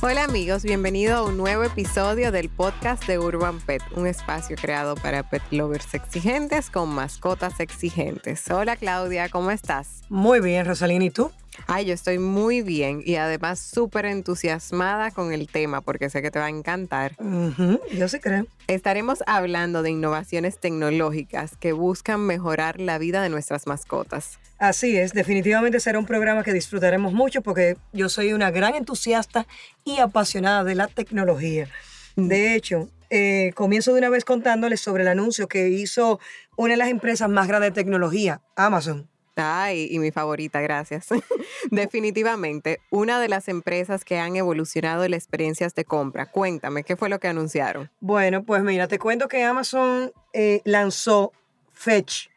Hola amigos, bienvenido a un nuevo episodio del podcast de Urban Pet, un espacio creado para pet lovers exigentes con mascotas exigentes. Hola Claudia, ¿cómo estás? Muy bien, Rosalina, ¿y tú? Ay, yo estoy muy bien y además súper entusiasmada con el tema porque sé que te va a encantar. Ujú, yo sí creo. Estaremos hablando de innovaciones tecnológicas que buscan mejorar la vida de nuestras mascotas. Así es, definitivamente será un programa que disfrutaremos mucho porque yo soy una gran entusiasta y apasionada de la tecnología. De hecho, eh, comienzo de una vez contándoles sobre el anuncio que hizo una de las empresas más grandes de tecnología, Amazon. Ay, y mi favorita, gracias. Definitivamente, una de las empresas que han evolucionado las experiencias de compra. Cuéntame, ¿qué fue lo que anunciaron? Bueno, pues mira, te cuento que Amazon eh, lanzó Fetch.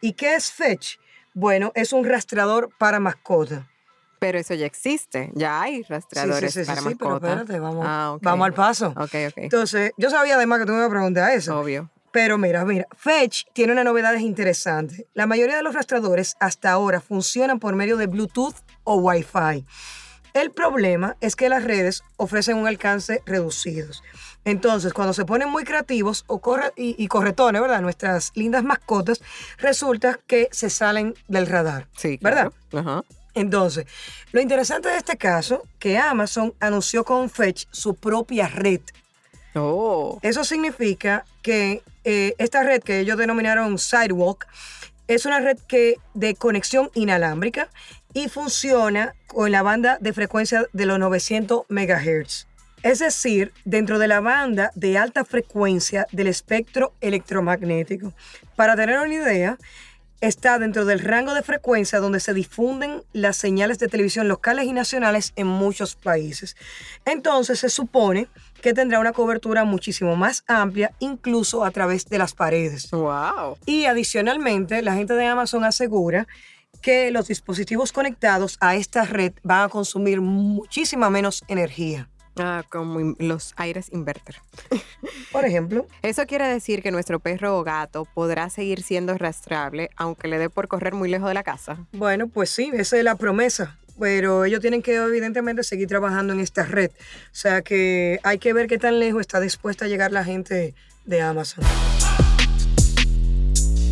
¿Y qué es Fetch? Bueno, es un rastreador para mascotas. Pero eso ya existe, ya hay sí, rastreadores sí, sí, para pero mascotas. espérate, vamos, Ah, vamos al paso. Ok, ok. Entonces, yo sabía además que tú me ibas a preguntar eso. Obvio. Pero mira, mira, Fetch tiene unas novedades interesantes. La mayoría de los rastreadores hasta ahora funcionan por medio de Bluetooth o Wi-Fi. El problema es que las redes ofrecen un alcance reducido. Entonces, cuando se ponen muy creativos o corre- y, y corretones, ¿verdad? Nuestras lindas mascotas, resulta que se salen del radar. Sí, ¿Verdad? Ajá. Entonces, lo interesante de este caso, que Amazon anunció con Fetch su propia red. Oh, Eso significa que eh, esta red que ellos denominaron Sidewalk es una red que, de conexión inalámbrica y funciona con la banda de frecuencia de los 900 MHz. Es decir, dentro de la banda de alta frecuencia del espectro electromagnético. Para tener una idea, está dentro del rango de frecuencia donde se difunden las señales de televisión locales y nacionales en muchos países. Entonces se supone que tendrá una cobertura muchísimo más amplia, incluso a través de las paredes. wow. Y adicionalmente, la gente de Amazon asegura que los dispositivos conectados a esta red van a consumir muchísima menos energía. Ah, como los aires inverter. Por ejemplo, Eso quiere decir que nuestro perro o gato podrá seguir siendo rastreable aunque le dé por correr muy lejos de la casa. Bueno, pues sí, esa es la promesa. Pero ellos tienen que evidentemente seguir trabajando en esta red. O sea que hay que ver qué tan lejos está dispuesta a llegar la gente de Amazon.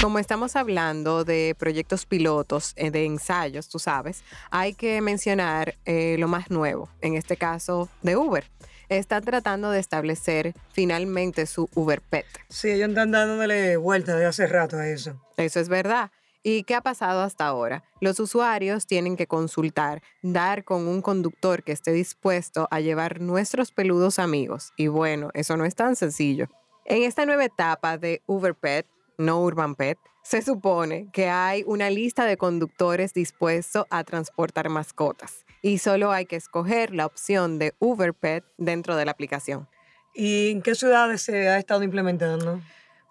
Como estamos hablando de proyectos pilotos, eh, de ensayos, tú sabes, hay que mencionar eh, lo más nuevo, en este caso de Uber. Están tratando de establecer finalmente su Uber Pet. Sí, ellos están dándole vuelta de hace rato a eso. Eso es verdad. ¿Y qué ha pasado hasta ahora? Los usuarios tienen que consultar, dar con un conductor que esté dispuesto a llevar nuestros peludos amigos. Y bueno, eso no es tan sencillo. En esta nueva etapa de Uber Pet, no Urban Pet, se supone que hay una lista de conductores dispuestos a transportar mascotas. Y solo hay que escoger la opción de Uber Pet dentro de la aplicación. ¿Y en qué ciudades se ha estado implementando?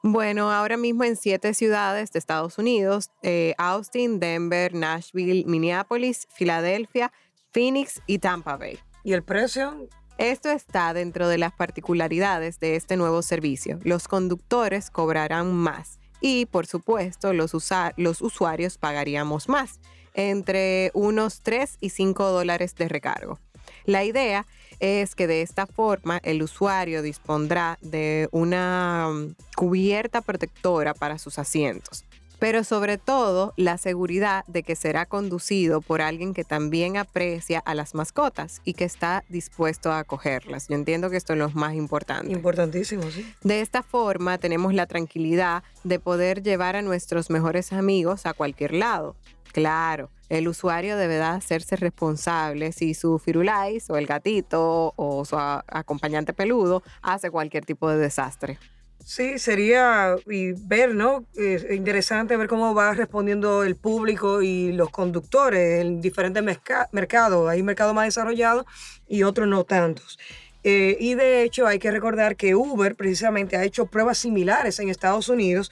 Bueno, ahora mismo en siete ciudades de Estados Unidos, eh, Austin, Denver, Nashville, Minneapolis, Filadelfia, Phoenix y Tampa Bay. ¿Y el precio? Esto está dentro de las particularidades de este nuevo servicio. Los conductores cobrarán más y, por supuesto, los, usa- los usuarios pagaríamos más, entre unos 3 y 5 dólares de recargo. La idea es que de esta forma el usuario dispondrá de una cubierta protectora para sus asientos, pero sobre todo la seguridad de que será conducido por alguien que también aprecia a las mascotas y que está dispuesto a acogerlas. Yo entiendo que esto es lo más importante. Importantísimo, sí. De esta forma tenemos la tranquilidad de poder llevar a nuestros mejores amigos a cualquier lado. Claro, el usuario deberá hacerse responsable si su firulais o el gatito o su acompañante peludo hace cualquier tipo de desastre. Sí, sería y ver, ¿no? Es interesante ver cómo va respondiendo el público y los conductores en diferentes merca- mercados. Hay mercados más desarrollados y otros no tantos. Eh, y de hecho hay que recordar que Uber precisamente ha hecho pruebas similares en Estados Unidos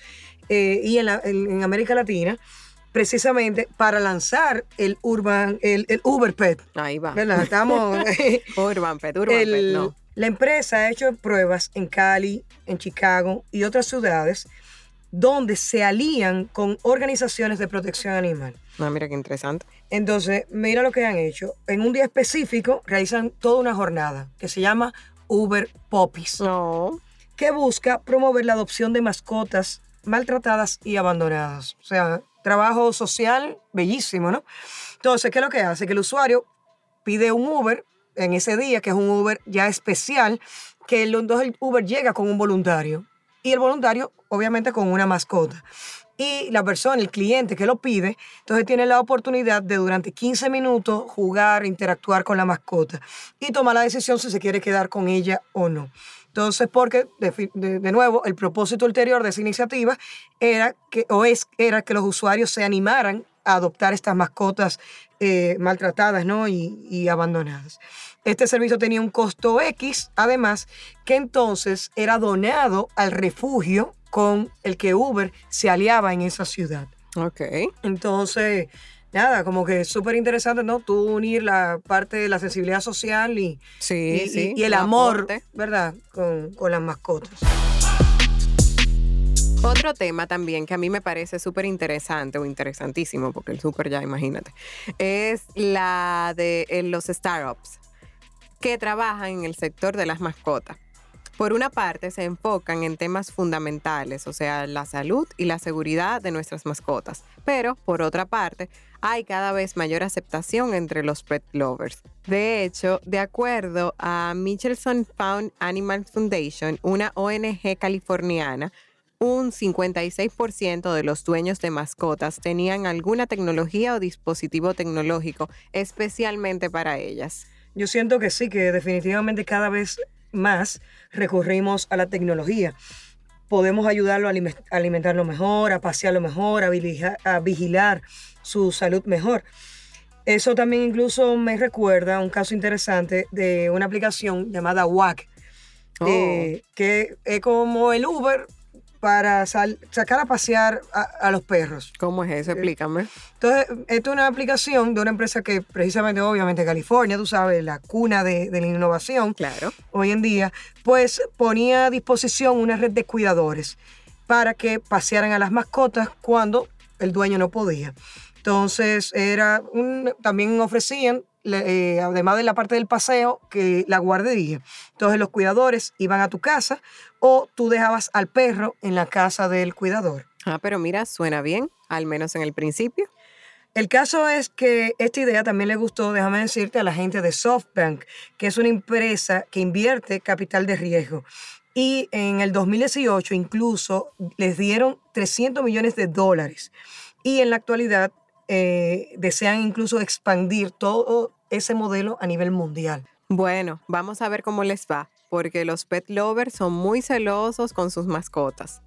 eh, y en, la- en- en América Latina, precisamente para lanzar el Urban, el, el Uber Pet. Ahí va. ¿Verdad? Estamos. Urban Pet, Urban Pet, no. La empresa ha hecho pruebas en Cali, en Chicago y otras ciudades donde se alían con organizaciones de protección animal. Ah, mira qué interesante. Entonces, mira lo que han hecho. En un día específico realizan toda una jornada que se llama Uber Poppies, No. que busca promover la adopción de mascotas maltratadas y abandonadas. O sea, trabajo social bellísimo, ¿no? Entonces, ¿qué es lo que hace? Que el usuario pide un Uber en ese día, que es un Uber ya especial, que el, el Uber llega con un voluntario y el voluntario obviamente con una mascota. Y la persona, el cliente que lo pide, entonces tiene la oportunidad de durante 15 minutos jugar, interactuar con la mascota y tomar la decisión si se quiere quedar con ella o no. Entonces, porque de- de nuevo, el propósito ulterior de esa iniciativa era que, o es, era que los usuarios se animaran a adoptar estas mascotas eh, maltratadas ¿no? y, y abandonadas. Este servicio tenía un costo X, además, que entonces era donado al refugio con el que Uber se aliaba en esa ciudad. Ok. Entonces, nada, como que es súper interesante, ¿no? Tú unir la parte de la sensibilidad social y, Sí, y- sí. y el amor, aporte. ¿verdad? Con, con las mascotas. Otro tema también que a mí me parece súper interesante o interesantísimo, porque el súper ya, imagínate, es la de eh, los startups que trabajan en el sector de las mascotas. Por una parte, se enfocan en temas fundamentales, o sea, la salud y la seguridad de nuestras mascotas. Pero, por otra parte, hay cada vez mayor aceptación entre los pet lovers. De hecho, de acuerdo a Michelson Found Animal Foundation, una ONG californiana, un 56% de los dueños de mascotas tenían alguna tecnología o dispositivo tecnológico especialmente para ellas. Yo siento que sí, que definitivamente cada vez más recurrimos a la tecnología. Podemos ayudarlo a alime- a alimentarlo mejor, a pasearlo mejor, a, vigila- a vigilar su salud mejor. Eso también incluso me recuerda a un caso interesante de una aplicación llamada WAC, Oh. eh, que es como el Uber para sal- sacar a pasear a, a los perros. ¿Cómo es eso? Explícame. Entonces, esto es una aplicación de una empresa que precisamente, obviamente, California, tú sabes, la cuna de, de la innovación Claro. hoy en día, pues ponía a disposición una red de cuidadores para que pasearan a las mascotas cuando el dueño no podía. Entonces, era un, también ofrecían, eh, además de la parte del paseo, que la guardería. Entonces, los cuidadores iban a tu casa o tú dejabas al perro en la casa del cuidador. Ah, pero mira, suena bien, al menos en el principio. El caso es que esta idea también le gustó, déjame decirte, a la gente de SoftBank, que es una empresa que invierte capital de riesgo. Y en el 2018 incluso les dieron 300 millones de dólares. Y en la actualidad eh, desean incluso expandir todo ese modelo a nivel mundial. Bueno, vamos a ver cómo les va, porque los pet lovers son muy celosos con sus mascotas.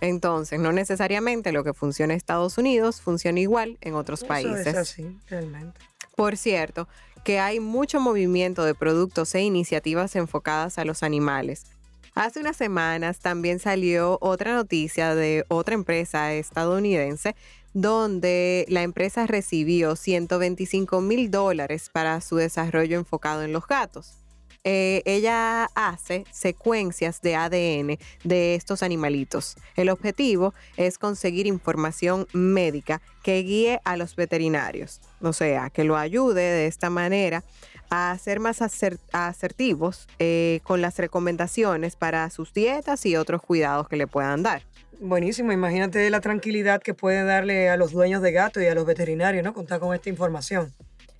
Entonces, no necesariamente lo que funciona en Estados Unidos funciona igual en otros Eso países. es así, realmente. Por cierto, que hay mucho movimiento de productos e iniciativas enfocadas a los animales. Hace unas semanas también salió otra noticia de otra empresa estadounidense donde la empresa recibió 125 mil dólares para su desarrollo enfocado en los gatos. Eh, ella hace secuencias de ADN de estos animalitos. El objetivo es conseguir información médica que guíe a los veterinarios, o sea, que lo ayude de esta manera a ser más acer- asertivos eh, con las recomendaciones para sus dietas y otros cuidados que le puedan dar. Buenísimo, imagínate la tranquilidad que puede darle a los dueños de gatos y a los veterinarios, ¿no? Contar con esta información.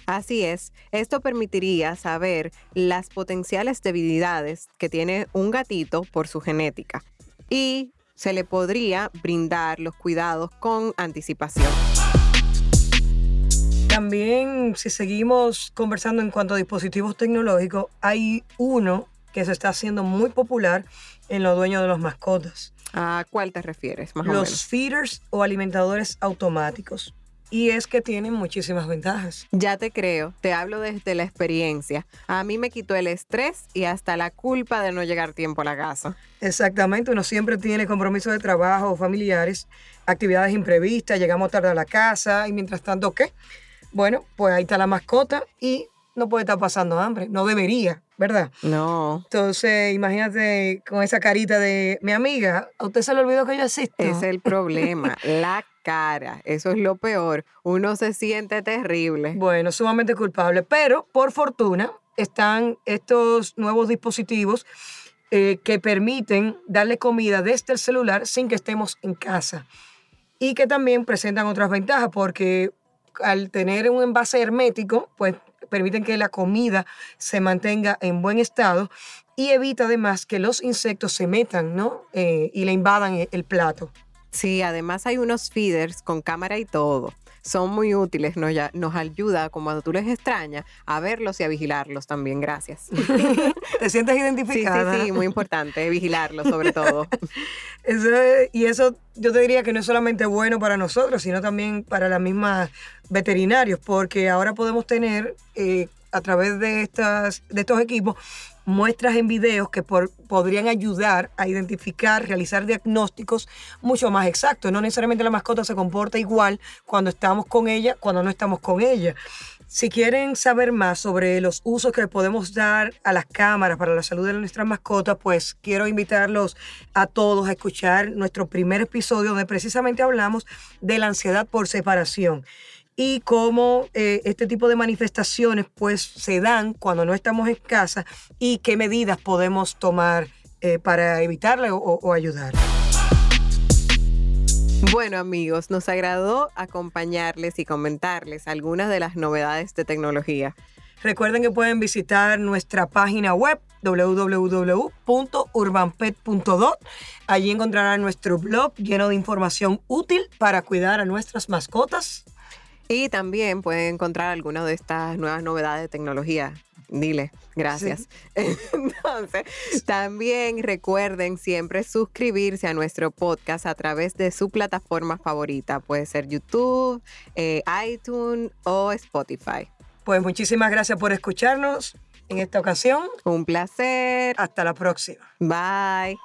Así es, esto permitiría saber las potenciales debilidades que tiene un gatito por su genética y se le podría brindar los cuidados con anticipación. También, si seguimos conversando en cuanto a dispositivos tecnológicos, hay uno que se está haciendo muy popular en los dueños de los mascotas. ¿A cuál te refieres, más o los menos? feeders o alimentadores automáticos. Y es que tienen muchísimas ventajas. Ya te creo, te hablo desde la experiencia. A mí me quitó el estrés y hasta la culpa de no llegar tiempo a la casa. Exactamente, uno siempre tiene compromisos de trabajo, familiares, actividades imprevistas, llegamos tarde a la casa y mientras tanto, ¿qué? Bueno, pues ahí está la mascota y no puede estar pasando hambre, no debería, ¿verdad? No. Entonces, imagínate con esa carita de mi amiga, a usted se le olvidó que yo existo. Es el problema, la cara. Eso es lo peor. Uno se siente terrible. Bueno, sumamente culpable, pero por fortuna están estos nuevos dispositivos eh, que permiten darle comida desde el celular sin que estemos en casa y que también presentan otras ventajas porque al tener un envase hermético, pues permiten que la comida se mantenga en buen estado y evita además que los insectos se metan ¿no? Eh, y le invadan el plato. Sí, además hay unos feeders con cámara y todo. Son muy útiles, nos, ya- nos ayuda, como cuando tú les extrañas, a verlos y a vigilarlos también. Gracias. ¿Te sientes identificada? sí, sí, muy importante, vigilarlos sobre todo. Eso es- y eso yo te diría que no es solamente bueno para nosotros, sino también para las mismas veterinarios, porque ahora podemos tener eh, a través de, estas, de estos equipos muestras en videos que por- podrían ayudar a identificar, realizar diagnósticos mucho más exactos. No necesariamente la mascota se comporta igual cuando estamos con ella, cuando no estamos con ella. Si quieren saber más sobre los usos que podemos dar a las cámaras para la salud de nuestras mascotas, pues quiero invitarlos a todos a escuchar nuestro primer episodio donde precisamente hablamos de la ansiedad por separación y cómo eh, este tipo de manifestaciones pues se dan cuando no estamos en casa y qué medidas podemos tomar eh, para evitarla o, o ayudar. Bueno amigos, nos agradó acompañarles y comentarles algunas de las novedades de tecnología. Recuerden que pueden visitar nuestra página web www.urbanpet.do. Allí encontrarán nuestro blog lleno de información útil para cuidar a nuestras mascotas. Y también pueden encontrar algunas de estas nuevas novedades de tecnología. Dile, gracias. Entonces, también recuerden siempre suscribirse a nuestro podcast a través de su plataforma favorita. Puede ser YouTube, eh, iTunes o Spotify. Pues muchísimas gracias por escucharnos en esta ocasión. Un placer. Hasta la próxima. Bye.